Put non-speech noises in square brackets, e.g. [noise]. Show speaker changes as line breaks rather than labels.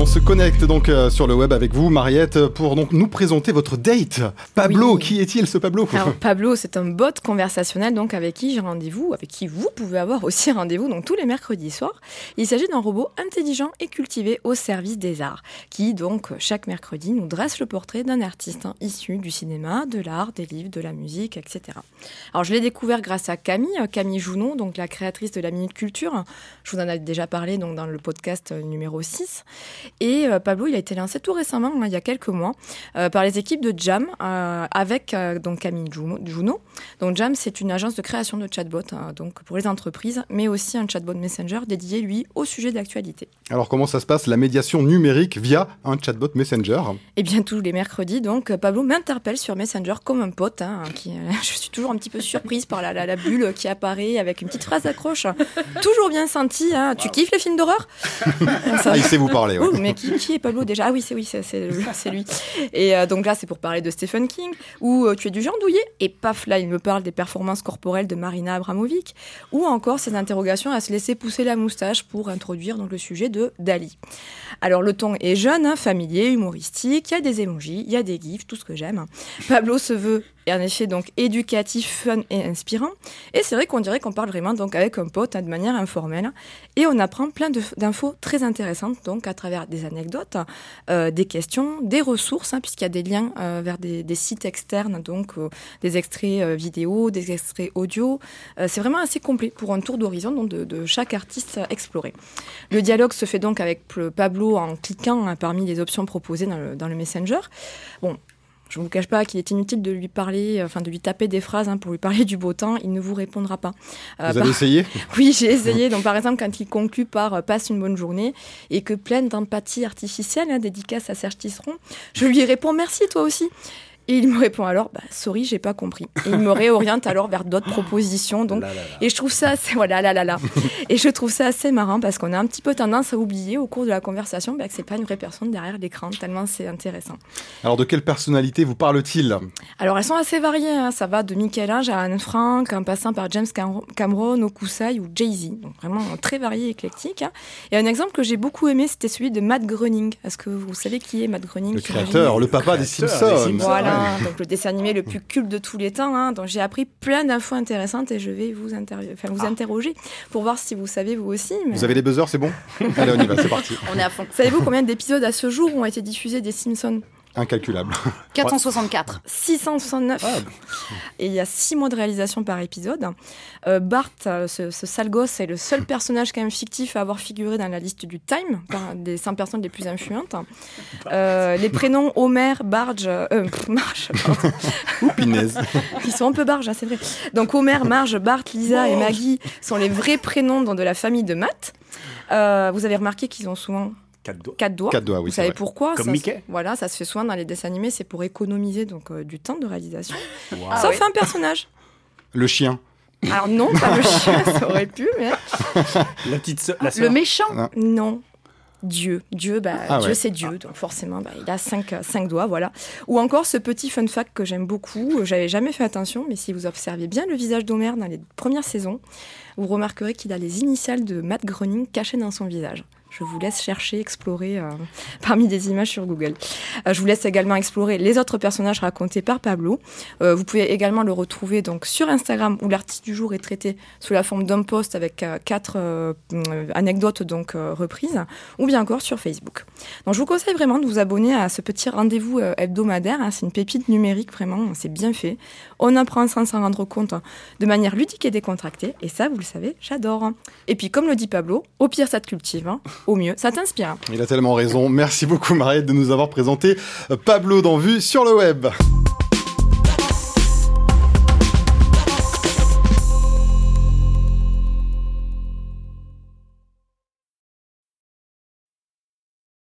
on se connecte donc euh, sur le web avec vous, Mariette, pour donc nous présenter votre date. Pablo, qui est-il ce Pablo
Alors Pablo, c'est un bot conversationnel donc avec qui j'ai rendez-vous, avec qui vous pouvez avoir aussi rendez-vous donc tous les mercredis soirs. Il s'agit d'un robot intelligent et cultivé au service des arts, qui donc chaque mercredi nous dresse le portrait d'un artiste hein, issu du cinéma, de l'art, des livres, de la musique, etc. Alors je l'ai découvert grâce à Camille, euh, Camille Jounon, donc la créatrice de la Minute Culture. Je vous en ai déjà parlé donc dans le podcast euh, numéro 6. Et euh, Pablo, il a été lancé tout récemment, hein, il y a quelques mois, euh, par les équipes de Jam, euh, avec donc Camille Juno. Donc Jam, c'est une agence de création de chatbots hein, donc pour les entreprises, mais aussi un chatbot Messenger dédié, lui, au sujet d'actualité.
Alors comment ça se passe, la médiation numérique via un chatbot Messenger?
Eh bien, tous les mercredis, donc, Pablo m'interpelle sur Messenger comme un pote. Hein, qui, [laughs] je suis toujours un petit peu surprise par la, la, la bulle qui apparaît avec une petite phrase d'accroche. toujours bien sentie. Hein. Tu kiffes les films d'horreur?
Ah, Il sait vous parler. Ouais.
Oh, mais qui, est Pablo déjà? Ah oui, c'est oui, lui. Et euh, donc là, c'est pour parler de Stephen King, où euh, tu es du genre douillet, et paf, là, il me parle des performances corporelles de Marina Abramovic, ou encore ses interrogations à se laisser pousser la moustache pour introduire donc, le sujet de Dali. Alors le ton est jeune, hein, familier, humoristique, il y a des emojis, il y a des gifs, tout ce que j'aime. Pablo se veut et en effet donc éducatif, fun et inspirant. Et c'est vrai qu'on dirait qu'on parle vraiment donc avec un pote hein, de manière informelle. Et on apprend plein d'infos très intéressantes donc à travers des anecdotes, euh, des questions, des ressources, hein, puisqu'il y a des liens euh, vers des, des, sites externes, donc euh, des extraits vidéo, des extraits audio. c'est vraiment assez complet pour un tour d'horizon de, de, chaque artiste exploré. Le dialogue se fait donc avec Pablo en cliquant hein, parmi les options proposées dans le, dans le Messenger. Bon, je ne vous cache pas qu'il est inutile de lui parler, enfin de lui taper des phrases hein, pour lui parler du beau temps. Il ne vous répondra pas.
Euh, vous par... avez essayé? [laughs]
Oui, j'ai essayé. Donc par exemple, quand il conclut par euh, passe une bonne journée et que pleine d'empathie artificielle, hein, dédicace à Serge Tisseron, je lui réponds merci toi aussi. Et il me répond alors, bah, sorry, j'ai pas compris. Et il me réoriente alors vers d'autres [laughs] propositions. Donc,
là, là, là.
et je trouve ça assez, voilà, là, là, là. et je trouve ça assez marrant parce qu'on a un petit peu tendance à oublier au cours de la conversation bah, que c'est pas une vraie personne derrière l'écran, tellement c'est intéressant.
Alors, de quelle personnalité vous parle-t-il?
Alors, elles sont assez variées. Hein. Ça va de Michel-Ange à Anne Frank, en passant par James Cameron, Okusai ou Jay-Z. Donc, vraiment très varié et éclectique. Hein. Et un exemple que j'ai beaucoup aimé, c'était celui de Matt Groening. Est-ce que vous savez qui est Matt Groening?
Le créateur, le papa des Simpsons.
Voilà donc le dessin animé le plus culte de tous les temps. Hein, donc j'ai appris plein d'infos intéressantes et je vais vous, vous ah. interroger pour voir si vous savez vous aussi.
Mais... Vous avez les buzzers, c'est bon? Allez, on y va, c'est [laughs] parti.
On est à fond. Savez-vous combien d'épisodes à ce jour ont été diffusés des Simpsons?
Incalculable. [laughs]
464.
669. Ah. Et il y a 6 mois de réalisation par épisode. Euh, Bart, ce, ce, sale gosse, est le seul personnage quand même fictif à avoir figuré dans la liste du Time, des 100 personnes les plus influentes. Euh, les prénoms Homer, Barge, euh, Marge, [laughs] Ils sont un peu barges, hein, c'est vrai. Donc Homer, Marge, Bart, Lisa et Maggie sont les vrais prénoms de la famille de Matt. Euh, vous avez remarqué qu'ils ont souvent
Quatre doigts.
Quatre doigts.
Quatre doigts oui,
Vous savez
vrai.
pourquoi
Comme
ça,
Mickey.
Voilà, ça se fait souvent dans les dessins animés, c'est pour économiser donc euh, du temps de réalisation. [laughs]
Wow.
Ah, Sauf oui. un personnage.
Le chien.
Alors non, pas le [laughs] chien, ça aurait pu, mais...
La petite so la
Le méchant
non. non. Dieu. Dieu, bah,
ah
Dieu
ouais.
c'est Dieu, donc forcément, bah, il a cinq, cinq doigts, voilà. Ou encore ce petit fun fact que j'aime beaucoup, j'avais jamais fait attention, mais si vous observez bien le visage d'Homer dans les premières saisons, vous remarquerez qu'il a les initiales de Matt Groening cachées dans son visage. Je vous laisse chercher, explorer euh, [laughs] parmi des images sur Google. Euh, je vous laisse également explorer les autres personnages racontés par Pablo. Euh, vous pouvez également le retrouver donc sur Instagram où l'artiste du jour est traité sous la forme d'un post avec quatre anecdotes donc reprises, ou bien encore sur Facebook. Donc je vous conseille vraiment de vous abonner à ce petit rendez-vous hebdomadaire. Hein. C'est une pépite numérique vraiment, c'est bien fait. On apprend sans s'en rendre compte hein, de manière ludique et décontractée. Et ça, vous le savez, j'adore. Et puis comme le dit Pablo, au pire ça te cultive. Hein au mieux, ça t'inspire.
Il a tellement raison. Merci beaucoup Mariette de nous avoir présenté Pablo dans Vue sur le web.